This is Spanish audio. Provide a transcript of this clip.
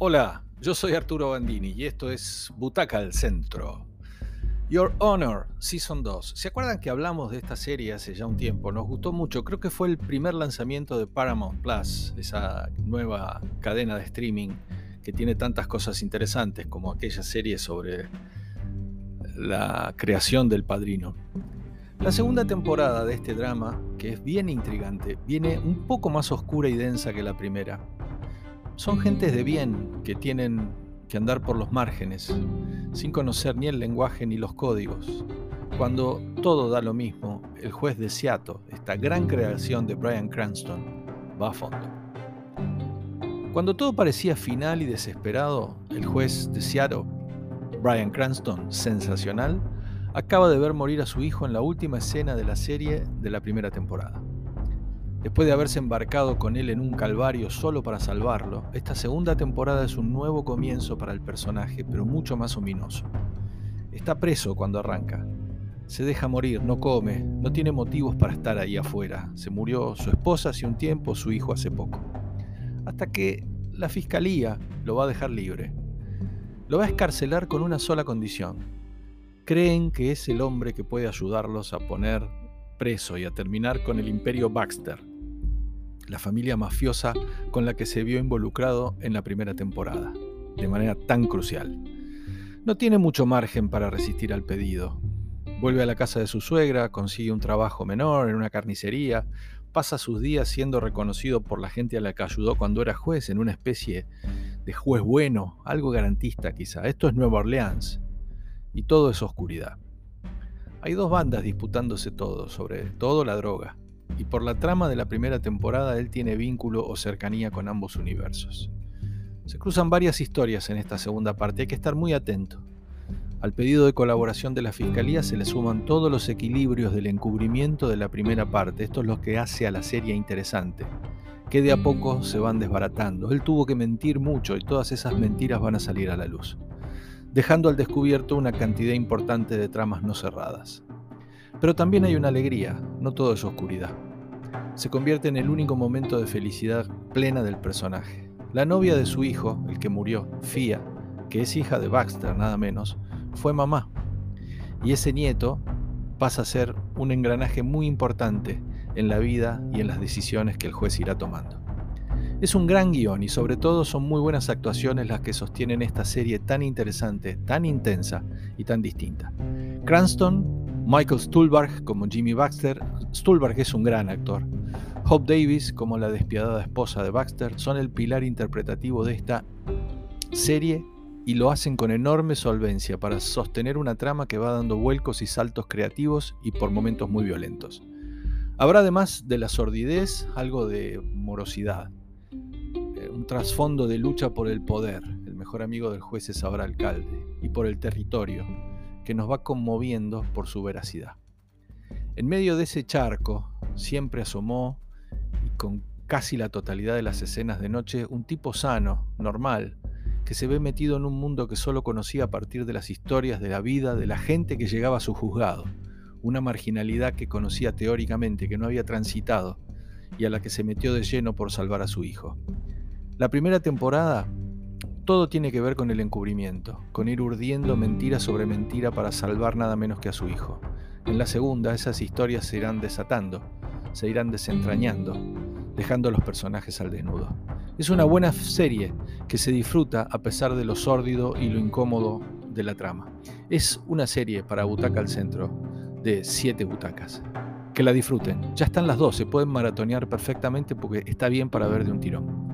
Hola, yo soy Arturo Bandini y esto es Butaca al Centro. Your Honor, Season 2. ¿Se acuerdan que hablamos de esta serie hace ya un tiempo? Nos gustó mucho. Creo que fue el primer lanzamiento de Paramount Plus, esa nueva cadena de streaming que tiene tantas cosas interesantes como aquella serie sobre la creación del padrino. La segunda temporada de este drama, que es bien intrigante, viene un poco más oscura y densa que la primera son gentes de bien que tienen que andar por los márgenes, sin conocer ni el lenguaje ni los códigos. Cuando todo da lo mismo, el juez de Seattle, esta gran creación de Brian Cranston, va a fondo. Cuando todo parecía final y desesperado, el juez de Seattle, Brian Cranston, sensacional, acaba de ver morir a su hijo en la última escena de la serie de la primera temporada. Después de haberse embarcado con él en un calvario solo para salvarlo, esta segunda temporada es un nuevo comienzo para el personaje, pero mucho más ominoso. Está preso cuando arranca. Se deja morir, no come, no tiene motivos para estar ahí afuera. Se murió su esposa hace un tiempo, su hijo hace poco. Hasta que la fiscalía lo va a dejar libre. Lo va a escarcelar con una sola condición. Creen que es el hombre que puede ayudarlos a poner preso y a terminar con el imperio Baxter, la familia mafiosa con la que se vio involucrado en la primera temporada, de manera tan crucial. No tiene mucho margen para resistir al pedido. Vuelve a la casa de su suegra, consigue un trabajo menor en una carnicería, pasa sus días siendo reconocido por la gente a la que ayudó cuando era juez en una especie de juez bueno, algo garantista quizá. Esto es Nueva Orleans y todo es oscuridad. Hay dos bandas disputándose todo, sobre todo la droga, y por la trama de la primera temporada él tiene vínculo o cercanía con ambos universos. Se cruzan varias historias en esta segunda parte, hay que estar muy atento. Al pedido de colaboración de la Fiscalía se le suman todos los equilibrios del encubrimiento de la primera parte, esto es lo que hace a la serie interesante, que de a poco se van desbaratando. Él tuvo que mentir mucho y todas esas mentiras van a salir a la luz dejando al descubierto una cantidad importante de tramas no cerradas. Pero también hay una alegría, no todo es oscuridad. Se convierte en el único momento de felicidad plena del personaje. La novia de su hijo, el que murió, Fia, que es hija de Baxter nada menos, fue mamá. Y ese nieto pasa a ser un engranaje muy importante en la vida y en las decisiones que el juez irá tomando. Es un gran guion y sobre todo son muy buenas actuaciones las que sostienen esta serie tan interesante, tan intensa y tan distinta. Cranston, Michael Stuhlbarg como Jimmy Baxter, Stuhlbarg es un gran actor. Hope Davis como la despiadada esposa de Baxter son el pilar interpretativo de esta serie y lo hacen con enorme solvencia para sostener una trama que va dando vuelcos y saltos creativos y por momentos muy violentos. Habrá además de la sordidez algo de morosidad un trasfondo de lucha por el poder, el mejor amigo del juez es ahora alcalde, y por el territorio, que nos va conmoviendo por su veracidad. En medio de ese charco siempre asomó, y con casi la totalidad de las escenas de noche, un tipo sano, normal, que se ve metido en un mundo que solo conocía a partir de las historias de la vida de la gente que llegaba a su juzgado, una marginalidad que conocía teóricamente, que no había transitado, y a la que se metió de lleno por salvar a su hijo. La primera temporada, todo tiene que ver con el encubrimiento, con ir urdiendo mentira sobre mentira para salvar nada menos que a su hijo. En la segunda, esas historias se irán desatando, se irán desentrañando, dejando a los personajes al desnudo. Es una buena serie que se disfruta a pesar de lo sórdido y lo incómodo de la trama. Es una serie para Butaca al Centro de siete butacas. Que la disfruten. Ya están las dos, se pueden maratonear perfectamente porque está bien para ver de un tirón.